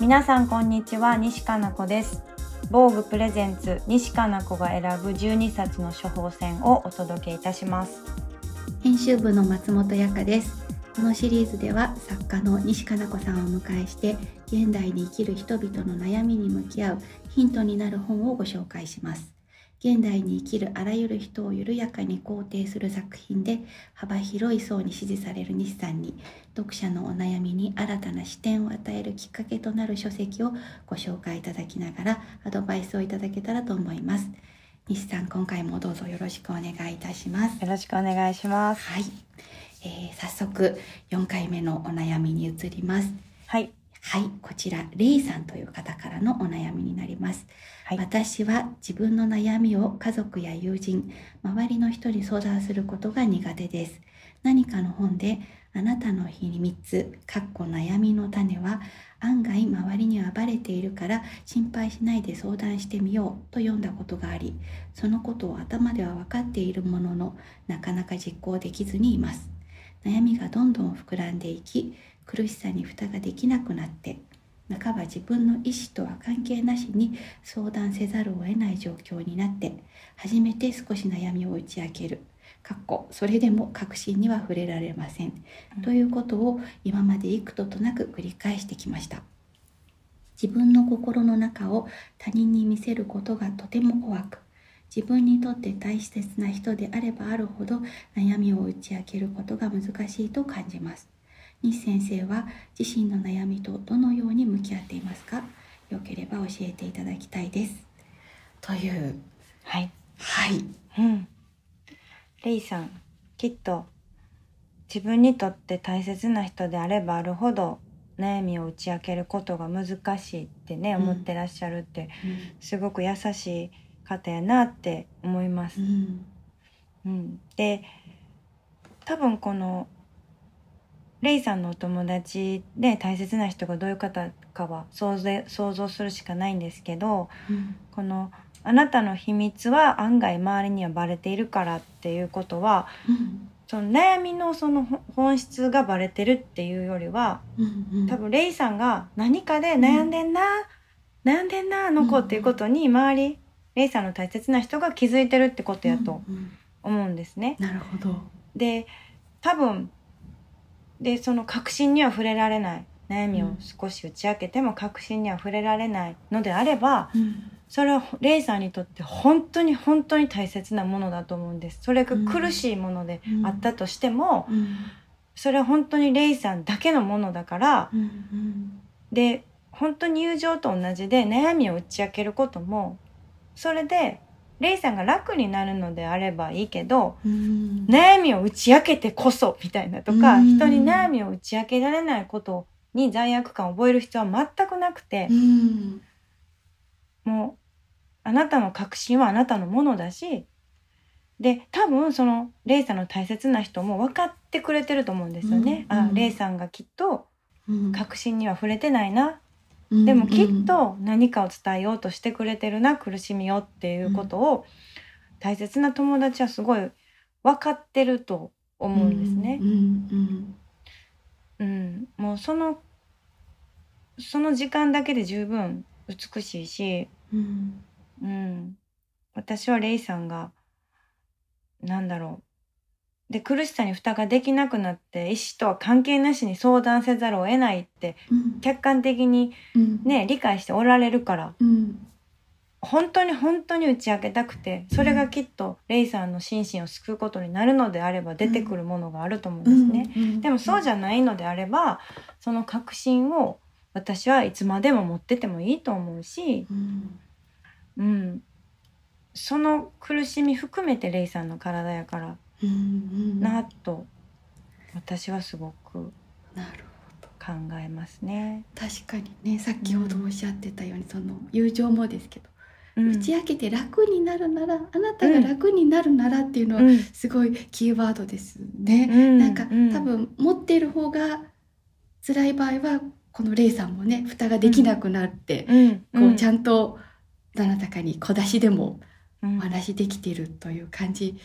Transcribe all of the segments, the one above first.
皆さんこんにちは西加奈子です。防具プレゼンツ西加奈子が選ぶ12冊の処方箋をお届けいたします。編集部の松本彩香です。このシリーズでは作家の西加奈子さんをお迎えして現代に生きる人々の悩みに向き合うヒントになる本をご紹介します。現代に生きるあらゆる人を緩やかに肯定する作品で幅広い層に支持される西さんに読者のお悩みに新たな視点を与えるきっかけとなる書籍をご紹介いただきながらアドバイスをいただけたらと思います。西さん今回もどうぞよろしくお願いいたします。よろしくお願いします。はい、えー、早速4回目のお悩みに移ります。はいはいこちらレイさんという方からのお悩みになります。はい。私は自分の悩みを家族や友人周りの人に相談することが苦手です。何かの本であなたの秘密かっこ悩みの種は案外周りに暴れているから心配しないで相談してみようと読んだことがありそのことを頭では分かっているもののなかなか実行できずにいます。悩みがどんどん膨らんでいき苦しさに蓋ができなくなって半ば自分の意思とは関係なしに相談せざるを得ない状況になって初めて少し悩みを打ち明ける。かっこそれでも確信には触れられません、うん。ということを今まで幾度となく繰り返してきました。自分の心の中を他人に見せることがとても怖く自分にとって大切な人であればあるほど悩みを打ち明けることが難しいと感じます西先生は自身の悩みとどのように向き合っていますか？よければ教えていただきたいです。という。はい。はい。うん。レイさんきっと自分にとって大切な人であればあるほど悩みを打ち明けることが難しいってね、うん。思ってらっしゃるってすごく優しい方やなって思います。う。ん。うん、で多分このレイさんのお友達で大切な人がどういう方かは想像想像するしかないんですけどうん。このあなたの秘密は案外周りにはバレているからっていうことはうん。その悩みのそのほ本質がバレてるっていうよりはうん多分レイさんが何かで悩んでんな、悩んでんなあの子っていうことに周りレイさんの大切な人が気づいてるってことやとうんうん。思うんですね。なるほど。で多分でその確信には触れられない。悩みを少し打ち明けても確信には触れられないのであればうん。それはレイさんにとって本当に本当に大切なものだと思うんです。それが苦しいものであったとしても、うん。それは本当にレイさんだけのものだからうん。うん。で本当に友情と同じで悩みを打ち明けることもそれでレイさんが楽になるのであればいいけどうん。悩みを打ち明けてこそみたいなとか、うん。人に悩みを打ち明けられないことに罪悪感を覚える必要は全くなくてう、ん。もうあなたの確信はあなたのものだしで多分そのレイさんの大切な人も分かってくれてると思うんですよね。うん。うんあレイさんがきっとうん。確信には触れてないな、うんでもきっと何かを伝えようとしてくれてるな苦しみをっていうことを大切な友達はすごい分かってると思うんですね。うん。うん、もうそのその時間だけで十分美しいし、うん。うん、私はレイさんがなんだろうで苦しさに蓋ができなくなって意思とは関係なしに相談せざるを得ないってうん。客観的にうん。ね理解しておられるから。うん。本当に本当に打ち明けたくてそれがきっとレイさんの心身を救うことになるのであれば出てくるものがあると思うんですね。うん。でもそうじゃないのであればその確信を私はいつまでも持っててもいいと思うし、うん。うん、その苦しみ含めてレイさんの体やからなと私はすごくなるほど考えますね。確かにねさっきほどおっしゃってたように、その友情もですけど、うん。打ち明けて楽になるならあなたが楽になるならっていうのはうん。すごいキーワードですね、うんなんか、うん。多分持っている方が辛い場合はこのレイさんもね蓋ができなくなって、うん。こうちゃんとどなたかに小出しでもうん。お話できているという感じ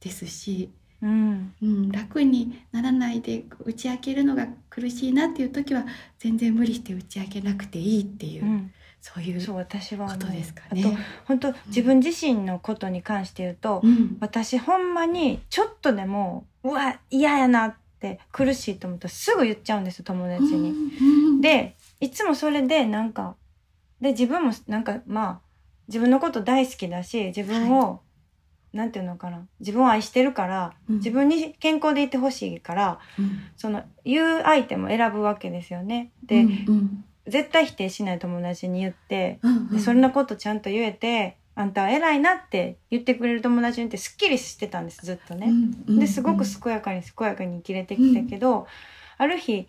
ですしうん。うん、楽にならないで打ち明けるのが苦しいなっていう時は全然無理して打ち明けなくていいっていう、うん。そういうそう私は思うことですかあとね。本当自分自身のことに関して言うと、うん。私ほんまにちょっとでもうわ嫌やなって苦しいと思ったらすぐ言っちゃうんですよ友達に。うんでいつもそれでなんかで自分もなんかまあ自分のこと大好きだし自分を、なんていうのかな。自分を愛してるからうん。自分に健康でいてほしいからうん。その言う相手も選ぶわけですよね。で、うんうん。絶対否定しない友達に言ってうんうん。でそんなことちゃんと言えてあんたは偉いなって言ってくれる友達にってすっきりしてたんですずっとね。うんうんですごく健やかに健やかに生きれてきたけど、ある日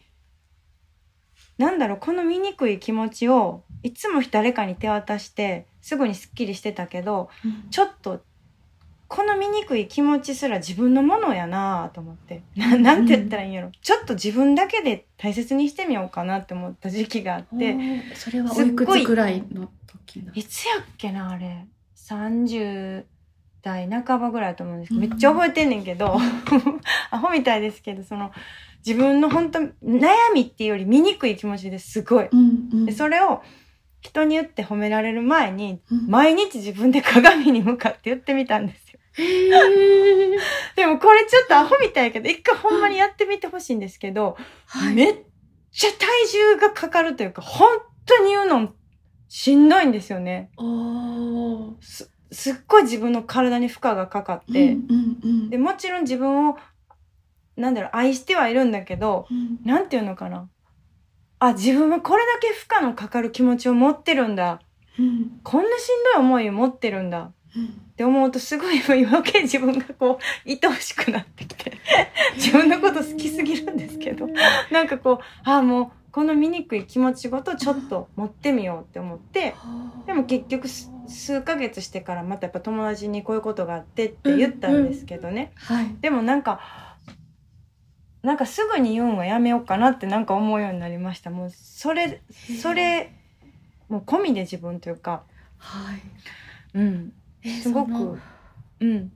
なんだろうこの醜い気持ちをいつも誰かに手渡してすぐにすっきりしてたけどうん。ちょっとこの醜い気持ちすら自分のものやなと思って。ななんて言ったらいいんやろ、ちょっと自分だけで大切にしてみようかなって思った時期があって。それはおいくつぐらいの時の？いつやっけなあれ。30代半ばぐらいだと思うんですけど、うん。めっちゃ覚えてんねんけど。アホみたいですけどその自分の本当悩みっていうより醜い気持ちですごい。うんうん。でそれを人に言って褒められる前にうん。毎日自分で鏡に向かって言ってみたんですよ。でもこれちょっとアホみたいやけど一回ほんまにやってみてほしいんですけど、はい。めっちゃ体重がかかるというか本当に言うのしんどいんですよね。すすっごい自分の体に負荷がかかって、でもちろん自分をなんだろう愛してはいるんだけどうん。なんていうのかな。あ自分はこれだけ負荷のかかる気持ちを持ってるんだ。うん。こんなしんどい思いを持ってるんだうんって思うとすごい余計自分がこう愛おしくなってきて。自分のこと好きすぎるんですけど。なんかこうあもうこの醜い気持ちごとちょっと持ってみようって思って。でも結局す数ヶ月してからまたやっぱ友達にこういうことがあってって言ったんですけどね、はい。でもなんかなんかすぐに言うんはやめようかなってなんか思うようになりました。もうそれそれもう込みで自分というか。はい。うんえーすごく。うん。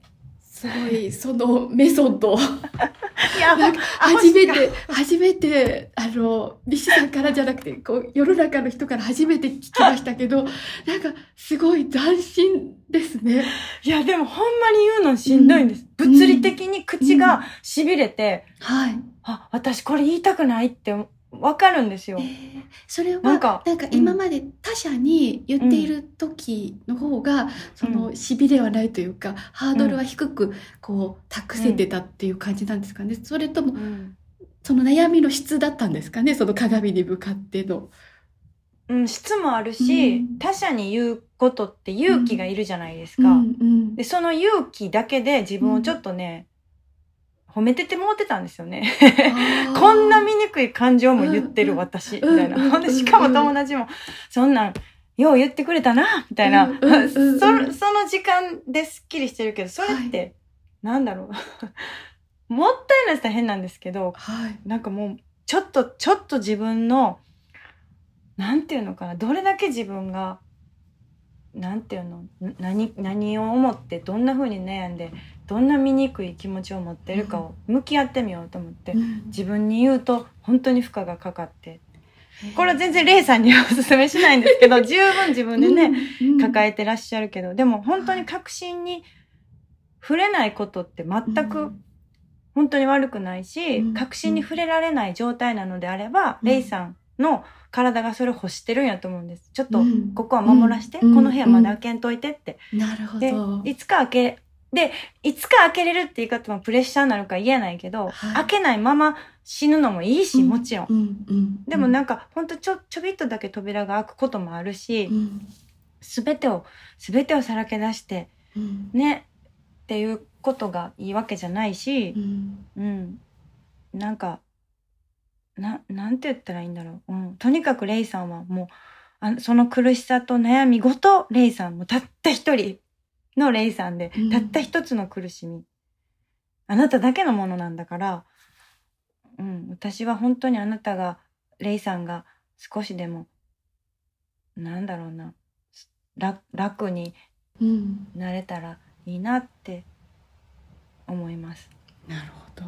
すごいそのメソッド。いや初めて初めてあのビシさんからじゃなくてこう世の中の人から初めて聞きましたけど なんかすごい斬新ですね。いやでもほんまに言うのしんどいんです、うん。物理的に口がしびれて、はい。あ私これ言いたくないってわかるんですよえーそれはななんんかか今まで他者に言っている時の方が、そのしびれはないというかハードルは低くこう託せてたっていう感じなんですかね。それともうんその悩みの質だったんですかね？その鏡に向かっての。うん、質もあるし、うん他者に言うことって勇気がいるじゃないですか。うんうんで、その勇気だけで自分をちょっとね、褒めててもうてたんですよね。こんな醜い感情も言ってるうん私、みうんたいな。うんほんで、しかも友達も、そんなん、よう言ってくれたな、みたいな。そその時間ですっきりしてるけど、それって、なんだろう。もったいないしたら変なんですけど、はい。なんかもう、ちょっと、ちょっと自分の、なんていうのかな、どれだけ自分が、なんていうの、な何、何を思って、どんな風に悩んで、どんな醜い気持ちを持ってるかを向き合ってみようと思って、うん。自分に言うと、本当に負荷がかかって、これは全然レイさんにはおすすめしないんですけど、十分自分でね、抱ええてらっしゃるけど、でも本当に確信に触れないことって全く本当に悪くないし、うん。確信に触れられない状態なのであれば、うん。レイさんの体がそれを欲してるんやと思うんです。ちょっとうん。ここは守らして、うん。この部屋まで開けんといてって。なるほでど。、いつか開け、で、いつか開けれるって言い方もプレッシャーになるから言えないけど、はい開けないまま死ぬのもいいし、もちろん。うんうんでもなんか、ほんとちょ、ちょびっとだけ扉が開くこともあるし、うんすべてを、すべてをさらけ出して、うんね、っていうことがいいわけじゃないしう、んうん。なんか、な、なんて言ったらいいんだろう。うん。とにかくレイさんはもう、あその苦しさと悩みごと、レイさんもたった一人のレイさんで、うんたった一つの苦しみ。あなただけのものなんだから、うん。私は本当にあなたが、レイさんが少しでも、なんだろうな、楽楽にうんなれたらいいなって思います。なるほど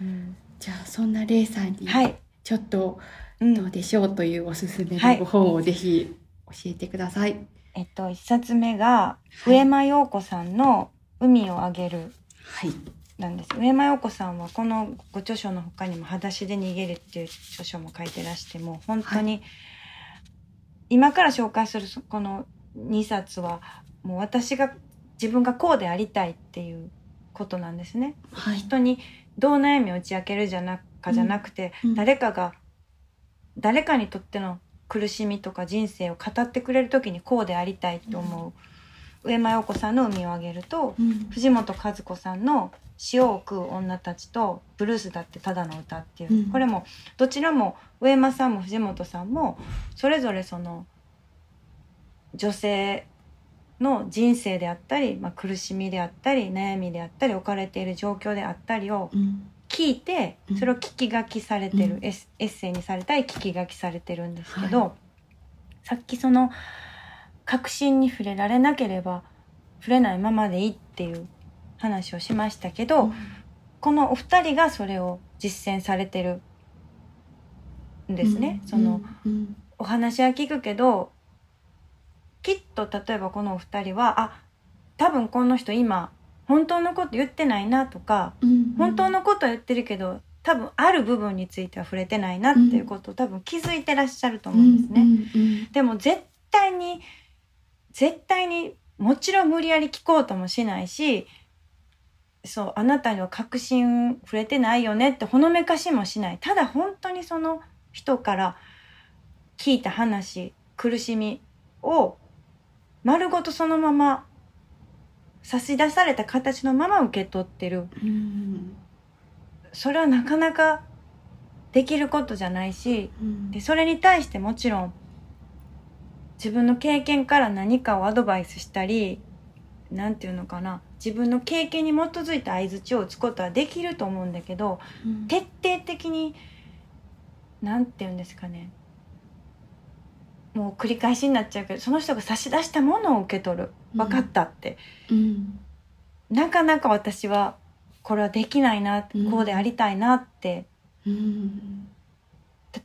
うんじゃあそんなレイさんにはい、ちょっとうんどうでしょうというおすすめはいのご本をぜひ教えてください。えっと一冊目がはい上間陽子さんの「海をあげるはい。」なんです上間陽子さんはこのご著書の他にも「裸足で逃げる」っていう著書も書いてらしても本当に、今から紹介するそこの2冊はもう私が自分がこうでありたいっていうことなんですね。はい。人にどう悩みを打ち明けるじゃなかじゃなくて、うん誰かが誰かにとっての苦しみとか人生を語ってくれる時にこうでありたいと思う、上間陽子さんの「海をあげると」うん。藤本和子さんの「塩を食う女たち」と「ブルースだってただの歌」っていう、うん。これもどちらも上間さんも藤本さんもそれぞれその女性の人生であったり、まあ、苦しみであったり悩みであったり置かれている状況であったりをうん聞いてうん。それを聞き書きされてる、うん。エッセイにされたり聞き書きされてるんですけど、はさっきその確信に触れられなければ触れないままでいいっていう話をしましたけど、このお二人がそれを実践されてるんですね。その、うん。お話は聞くけどきっと例えばこのお二人はあ多分この人今本当のこと言ってないなとかうん。本当のことは言ってるけど多分ある部分については触れてないなっていうことを多分気づいてらっしゃると思うんですね。うんうん。でも絶対に絶対にもちろん無理やり聞こうともしないしそうあなたには確信触れてないよねってほのめかしもしない。ただ本当にその人から聞いた話苦しみを丸ごとそのまま差し出された形のまま受け取ってる。うんそれはなかなかできることじゃないしうん。でそれに対してもちろん自分の経験から何かをアドバイスしたりなんていうのかな自分の経験に基づいた相づちを打つことはできると思うんだけどうん。徹底的になんていうんですかねもう繰り返しになっちゃうけどその人が差し出したものを受け取る。分かったって、うん。なかなか私はこれはできないな、うん。こうでありたいなって。うん。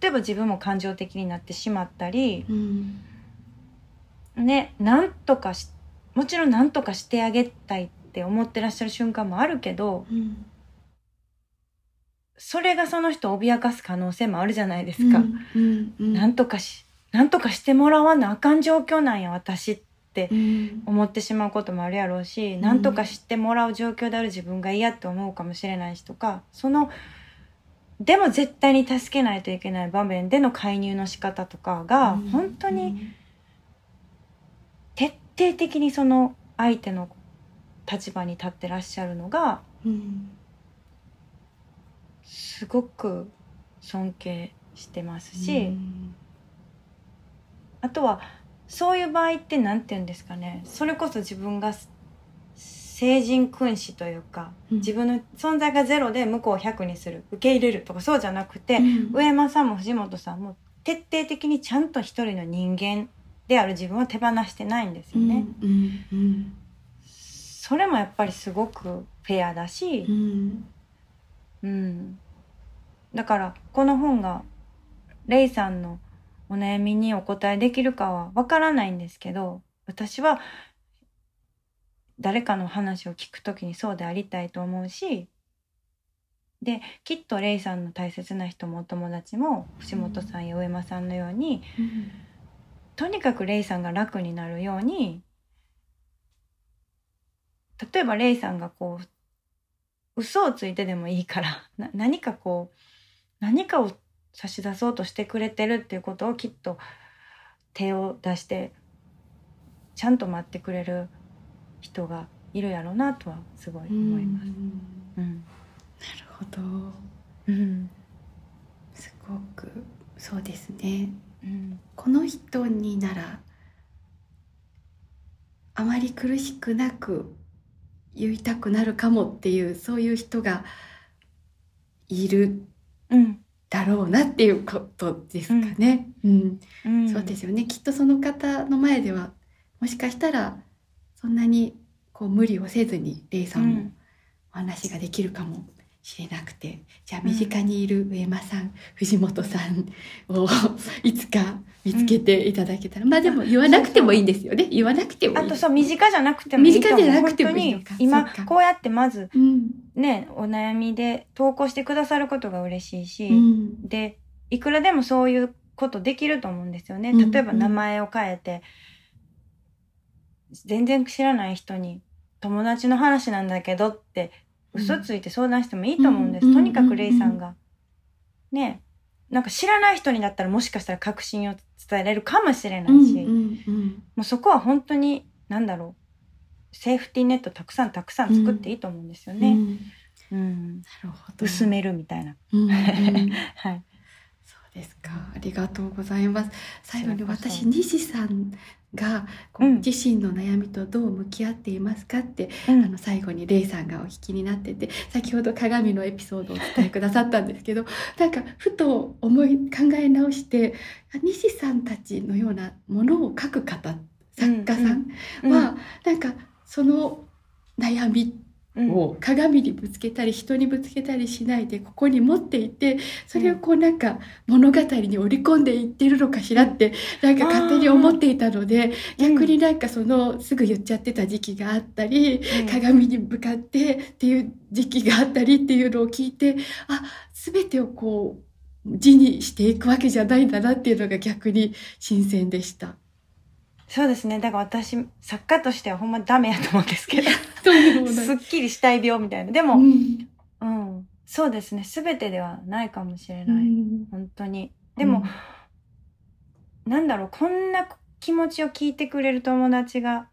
例えば自分も感情的になってしまったりうん。ねなんとかしもちろんなんとかしてあげたいって思ってらっしゃる瞬間もあるけどうん。それがその人を脅かす可能性もあるじゃないですか、うん。うん。なんとかしなんとかしてもらわなあかん状況なんや私って。うん。思ってしまうこともあるやろうし、んなんとかしてもらう状況である自分が嫌って思うかもしれないしとかそのでも絶対に助けないといけない場面での介入の仕方とかがうん。本当に徹底的にその相手の立場に立ってらっしゃるのがうん。すごく尊敬してますし、うんあとはそういう場合って何て言うんですかね。それこそ自分が聖人君子というか、うん。自分の存在がゼロで向こうを100にする受け入れるとかそうじゃなくて、うん。上間さんも藤本さんも徹底的にちゃんと一人の人間である自分を手放してないんですよね。うんうんそれもやっぱりすごくフェアだしう、ん。うん、だからこの本がレイさんのお悩みにお答えできるかはわからないんですけど私は誰かの話を聞くときにそうでありたいと思うしできっとレイさんの大切な人もお友達も藤本さんや上間さんのようにうんとにかくレイさんが楽になるように例えばレイさんがこう嘘をついてでもいいから何かこう何かを差し出そうとしてくれてるっていうことをきっと手を出してちゃんと待ってくれる人がいるやろうなとはすごい思います。うん。なるほど。うん。すごくそうですね。うん。この人にならあまり苦しくなく言いたくなるかもっていうそういう人がいる。うんだろうなっていうことですかね。うん。うん。そうですよね。きっとその方の前ではもしかしたらそんなにこう無理をせずにレイさんもお話ができるかもしれなくて。じゃあ身近にいる上間さん、藤本さんを いつか見つけていただけたら、まあでも言わなくてもいいんですよね。言わなくてもいい。あとそう身近じゃなくてもいい身近じゃなくてもいい。今こうやってまずうん。ねお悩みで投稿してくださることが嬉しいし、うん。でいくらでもそういうことできると思うんですよね。うん。例えば名前を変えて、全然知らない人に友達の話なんだけどって嘘ついて相談してもいいと思うんです。うんとにかくレイさんが。ねなんか知らない人にだったらもしかしたら確信を伝えられるかもしれないし、もうそこは本当に何だろうセーフティーネットたくさんたくさん作っていいと思うんですよね。うんうんなるほど薄めるみたいな。はい。ですか？ありがとうございます。最後に私西さんが自身の悩みとどう向き合っていますかって、うんあの最後にレイさんがお聞きになってて先ほど鏡のエピソードをお伝えくださったんですけど なんかふと思い考え直してあ西さんたちのようなものを書く方作家さんうんは、なんかその悩みうんを鏡にぶつけたり人にぶつけたりしないでここに持っていてそれをこうなんか物語に織り込んでいってるのかしらってなんか勝手に思っていたのでうん逆になんかそのすぐ言っちゃってた時期があったりうん。鏡に向かってっていう時期があったりっていうのを聞いてあ全てをこう字にしていくわけじゃないんだなっていうのが逆に新鮮でした。そうですね。だから私、作家としてはほんまダメやと思うんですけど、すっきりしたい病みたいな。でうも、んうん、そうですね。すべてではないかもしれうない。ん本当に。でも、なんだろう、こんな気持ちを聞いてくれる友達が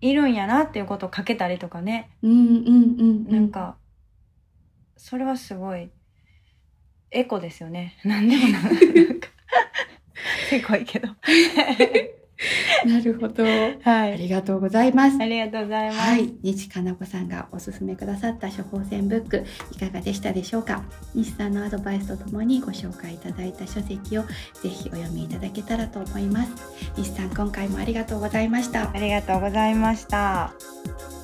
いるんやなっていうことを書けたりとかね。うんうんうんなんか、それはすごい、エコですよね。なんでもななんか、せこいけど。なるほど。はい。ありがとうございます。ありがとうございます。はい、西かな子さんがおすすめくださった処方箋ブックいかがでしたでしょうか？西さんのアドバイスとともにご紹介いただいた書籍をぜひお読みいただけたらと思います西さん今回もありがとうございましたありがとうございました。